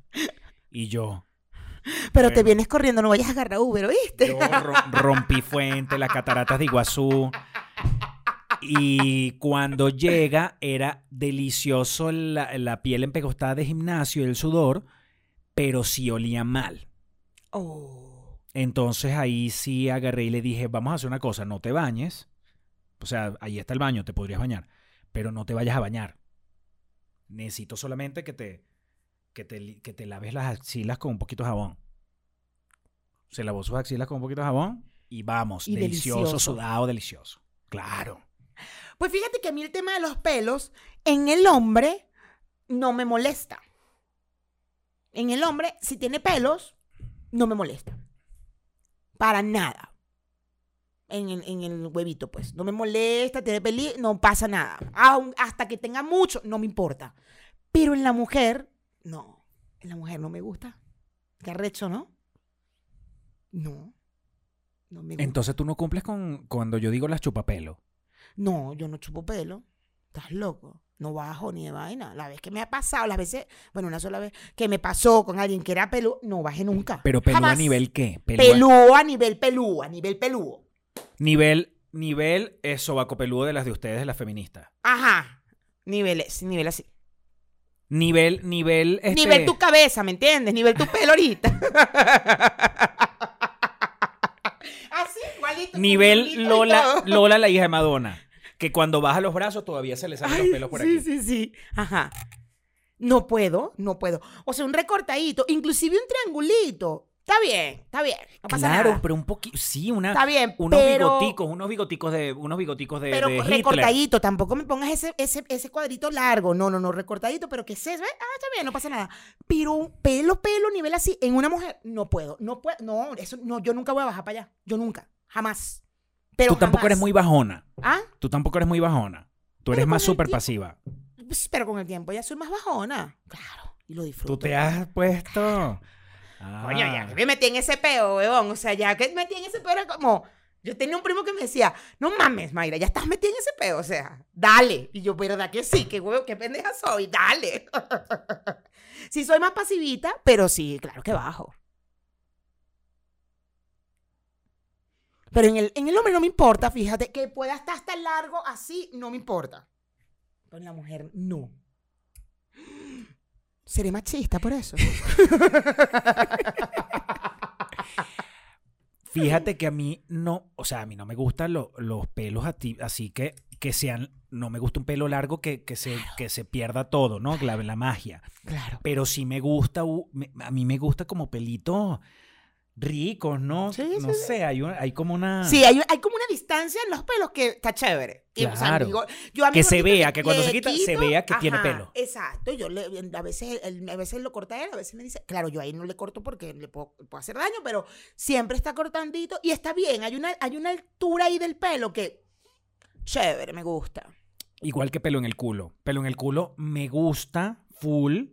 Y yo, pero te vienes corriendo, no vayas a agarrar Uber, ¿oíste? yo ro- rompí fuente, las cataratas de Iguazú. Y cuando llega, era delicioso la, la piel empegostada de gimnasio y el sudor, pero sí olía mal. Oh. Entonces ahí sí agarré y le dije, vamos a hacer una cosa, no te bañes. O sea, ahí está el baño, te podrías bañar, pero no te vayas a bañar. Necesito solamente que te, que te, que te laves las axilas con un poquito de jabón. Se lavó sus axilas con un poquito de jabón y vamos, Y delicioso, delicioso. sudado, delicioso. Claro. Pues fíjate que a mí el tema de los pelos en el hombre no me molesta. En el hombre, si tiene pelos, no me molesta. Para nada. En el, en el huevito, pues. No me molesta, tiene peli, no pasa nada. Aun- hasta que tenga mucho, no me importa. Pero en la mujer, no. La mujer no me gusta. Qué arrecho, ¿no? No. No me gusta. Entonces tú no cumples con cuando yo digo las chupapelo. No, yo no chupo pelo. Estás loco. No bajo ni de vaina. La vez que me ha pasado, las veces, bueno, una sola vez que me pasó con alguien que era pelú, no bajé nunca. Pero pelú a nivel qué? Pelú a- nivel pelúo, a nivel pelúo. nivel, nivel es sobaco peludo de las de ustedes, de las feministas. Ajá. Niveles, nivel así. Nivel, nivel, este, Nivel tu cabeza, ¿me entiendes? Nivel tu pelo ahorita. <laughs> así, igualito. nivel Lola. Lola, la hija de Madonna. Que cuando baja los brazos todavía se le salen Ay, los pelos por sí, aquí. sí, sí. Ajá. No puedo, no puedo. O sea, un recortadito, inclusive un triangulito. Está bien, está bien. No pasa claro, nada. pero un poquito, sí, una, Está bien, unos pero, bigoticos, unos bigoticos de, unos bigoticos de, pero de Hitler. recortadito. Tampoco me pongas ese, ese, ese cuadrito largo. No, no, no, recortadito, pero que se ve. Ah, está bien, no pasa nada. Pero un pelo, pelo, nivel así, en una mujer, no puedo. No puedo, no, eso, no, yo nunca voy a bajar para allá. Yo nunca. Jamás. Pero Tú tampoco eres muy bajona. ¿Ah? Tú tampoco eres muy bajona. Tú eres Pero más súper pasiva. Pues, pero con el tiempo ya soy más bajona. Claro. Y lo disfruto. Tú te has puesto. Coño, ya Ah. que me metí en ese peo, weón. O sea, ya que me metí en ese peo era como. Yo tenía un primo que me decía, no mames, Mayra, ya estás metida en ese peo. O sea, dale. Y yo, ¿verdad que sí? ¿Qué huevo, qué pendeja soy? Dale. <laughs> sí, soy más pasivita, pero sí, claro que bajo. Pero en el, en el hombre no me importa, fíjate, que pueda estar hasta largo así, no me importa. Pero en la mujer, no. Seré machista por eso. Fíjate que a mí no, o sea, a mí no me gustan lo- los pelos a ti- así que que sean, no me gusta un pelo largo que, que, se, que se pierda todo, ¿no? La, la magia. Claro. Pero sí me gusta, a mí me gusta como pelitos ricos, ¿no? Sí, no sí, sé, hay, un- hay como una... Sí, hay, hay como una distancia en los pelos que está chévere. Y, o sea, Claro. digo, yo a Que se vea, le- que cuando se quita, se vea que tiene pelo. Exacto. Yo le, a veces él- a veces lo corta él, a veces me dice, claro, yo ahí no le corto porque le puedo, puedo hacer daño, pero siempre está cortandito y está bien. Hay una, hay una altura ahí del pelo que chévere, me gusta. Igual que pelo en el culo. Pelo en el culo me gusta full,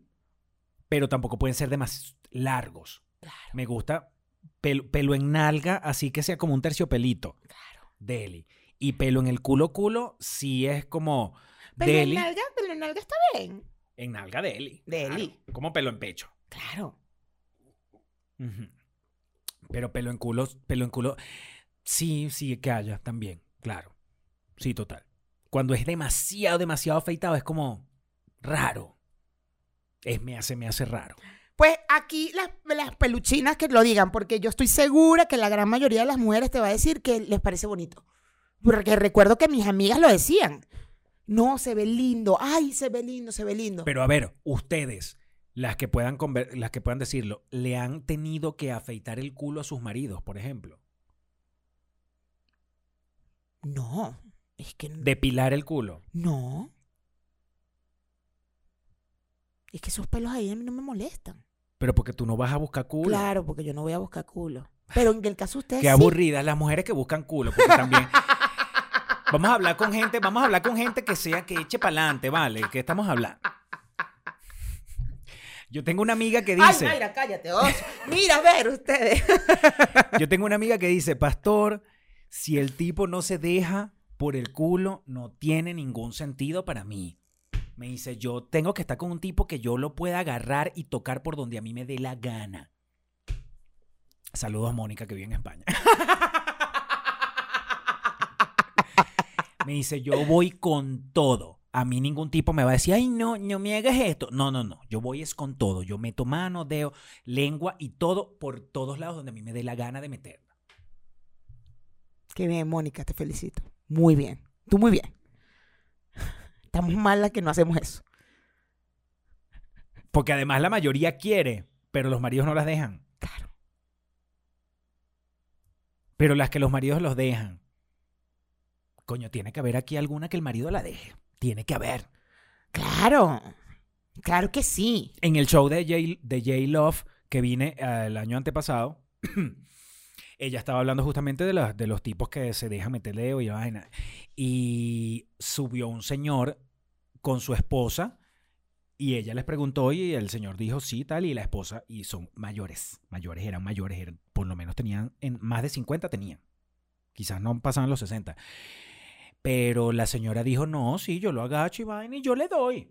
pero tampoco pueden ser demasiado largos. Claro, Me gusta pelo, pelo en nalga, así que sea como un terciopelito. claro. Deli. Y pelo en el culo, culo, sí es como Pero en nalga, pero en nalga está bien. En nalga, deli. Deli. Claro, como pelo en pecho. Claro. Pero pelo en culo, pelo en culo, sí, sí que haya también, claro. Sí, total. Cuando es demasiado, demasiado afeitado, es como raro. Es, me hace, me hace raro. Pues aquí las, las peluchinas que lo digan, porque yo estoy segura que la gran mayoría de las mujeres te va a decir que les parece bonito. Porque recuerdo que mis amigas lo decían. No, se ve lindo. Ay, se ve lindo, se ve lindo. Pero a ver, ustedes, las que puedan las que puedan decirlo, le han tenido que afeitar el culo a sus maridos, por ejemplo. No, es que no. Depilar el culo. No. Es que esos pelos ahí a mí no me molestan. Pero porque tú no vas a buscar culo. Claro, porque yo no voy a buscar culo. Pero en el caso de ustedes Qué sí. aburridas las mujeres que buscan culo, porque también. <laughs> Vamos a hablar con gente, vamos a hablar con gente que sea, que eche para adelante, ¿vale? ¿Qué estamos hablando? Yo tengo una amiga que Ay, dice, Mayra, cállate. Mira, a ver, ustedes. yo tengo una amiga que dice, pastor, si el tipo no se deja por el culo, no tiene ningún sentido para mí. Me dice, yo tengo que estar con un tipo que yo lo pueda agarrar y tocar por donde a mí me dé la gana. Saludos a Mónica que vive en España. Me dice, yo voy con todo. A mí ningún tipo me va a decir, ay, no, no me hagas esto. No, no, no. Yo voy es con todo. Yo meto mano, dedo, lengua y todo por todos lados donde a mí me dé la gana de meterla. Qué bien, Mónica, te felicito. Muy bien. Tú muy bien. Estamos mal las que no hacemos eso. Porque además la mayoría quiere, pero los maridos no las dejan. Claro. Pero las que los maridos los dejan. Coño, tiene que haber aquí alguna que el marido la deje. Tiene que haber. Claro. Claro que sí. En el show de J, de J Love que vine eh, el año antepasado, <clears throat> ella estaba hablando justamente de, las- de los tipos que se dejan meter dedo y vaina. Y subió un señor con su esposa y ella les preguntó y el señor dijo sí, tal, y la esposa, y son mayores, mayores, eran mayores, eran, por lo menos tenían, en más de 50 tenían. Quizás no pasaban los 60. Pero la señora dijo, no, sí, yo lo agacho y vaina y yo le doy.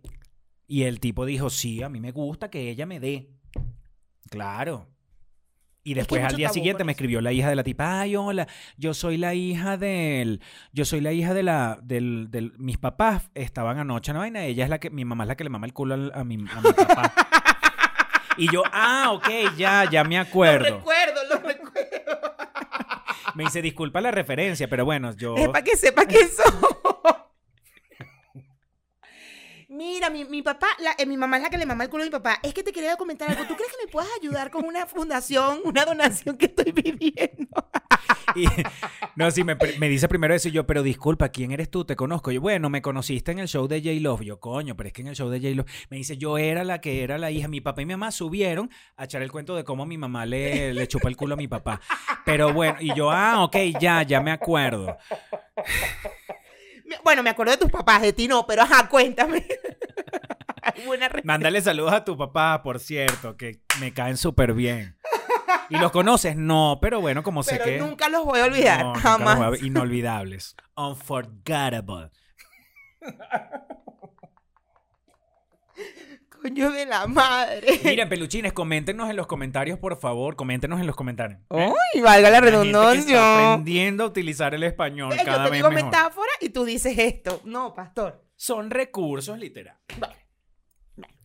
Y el tipo dijo, sí, a mí me gusta que ella me dé. Claro. Y Es que después al día siguiente me eso. escribió la hija de la tipa, ay, hola, yo soy la hija del, yo soy la hija de la, del, del, mis papás estaban anoche, ¿no? vaina, ella es la que, mi mamá es la que le mama el culo a, mi, a mi papá. <laughs> y yo, ah, ok, ya, ya me acuerdo. recuerdo, lo recuerdo. <laughs> Me dice, disculpa la referencia, pero bueno, yo... Es para que sepa que <laughs> soy. Mira, mi, mi papá, la- eh, mi mamá es la que le mama el culo a mi papá. Es que te quería comentar algo. ¿Tú crees que me puedas ayudar con una fundación, una donación que estoy viviendo? <laughs> Y- no, sí, me, me dice primero eso y yo, pero disculpa, ¿quién eres tú? Te conozco. Yo, bueno, me conociste en el show de J-Love. Yo, coño, pero es que en el show de J-Love. Me dice, yo era la que era la hija. Mi papá y mi mamá subieron a echar el cuento de cómo mi mamá le, le chupa el culo a mi papá. Pero bueno, y yo, ah, ok, ya, ya me acuerdo. Bueno, me acuerdo de tus papás, de ti no, pero ajá, cuéntame. Buena <laughs> Mándale saludos a tu papá, por cierto, que me caen súper bien. ¿Y los conoces? No, pero bueno, como sé que... nunca los voy a olvidar, No, jamás. voy a ver. Inolvidables. Unforgettable. Coño de la madre. Miren, peluchines, coméntenos en los comentarios, por favor. Coméntenos en los comentarios. ¿Eh? Ay, valga la La está redundancia. aprendiendo a utilizar el español Eh, Yo cada te vez digo mejor. metáfora y tú dices esto. No, pastor. Son recursos literales.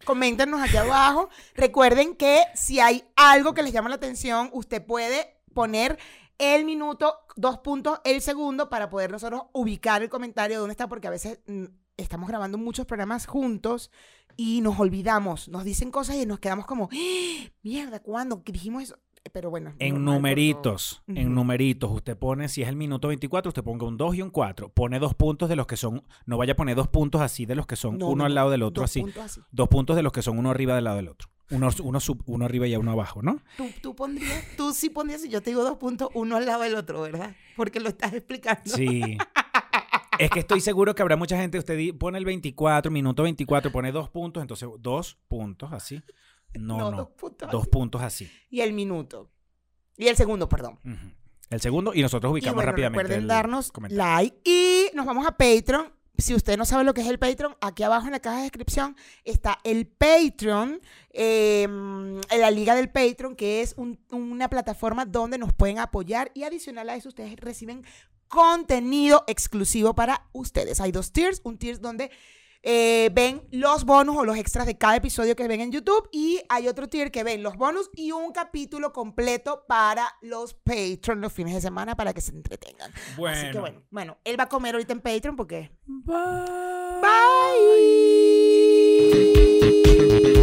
Coméntenos aquí abajo. Recuerden que si hay algo que les llama la atención, usted puede poner el minuto, dos puntos, el segundo, para poder nosotros ubicar el comentario de dónde está, porque a veces mm, estamos grabando muchos programas juntos y nos olvidamos, nos dicen cosas y nos quedamos como, ¡Ah! mierda, ¿cuándo? ¿Qué dijimos eso? Pero bueno. En numeritos, en numeritos, usted pone, si es el minuto 24, usted ponga un 2 y un 4. Pone dos puntos de los que son, no vaya a poner dos puntos así de los que son No, uno no, al lado del otro Dos así. puntos así. Dos puntos de los que son uno arriba del lado del otro. Uno, uno, sub- uno arriba y uno abajo, ¿no? Tú, tú pondrías, tú sí pondrías, si yo te digo dos puntos, uno al lado del otro, ¿verdad? Porque lo estás explicando. Sí. Es que estoy seguro que habrá mucha gente, usted pone el 24, minuto 24, pone dos puntos, entonces dos puntos así. No, no, No, dos puntos dos así. puntos así. Y el minuto. Y el segundo, perdón. El segundo, y nosotros Y ubicamos bueno, rápidamente. recuerden el darnos comentario. like y nos vamos a Patreon. Si usted no sabe lo que es el Patreon, aquí abajo en la caja de descripción está el Patreon, eh, en la liga del Patreon, que es un- una plataforma donde nos pueden apoyar y adicional a eso ustedes reciben contenido exclusivo para ustedes. Hay dos tiers, un tier donde eh, ven los bonus o los extras de cada episodio que ven en YouTube y hay otro tier que ven los bonus y un capítulo completo para los Patreon los fines de semana para que se entretengan. Así que bueno, bueno, él va a comer ahorita en Patreon porque... Bye. Bye.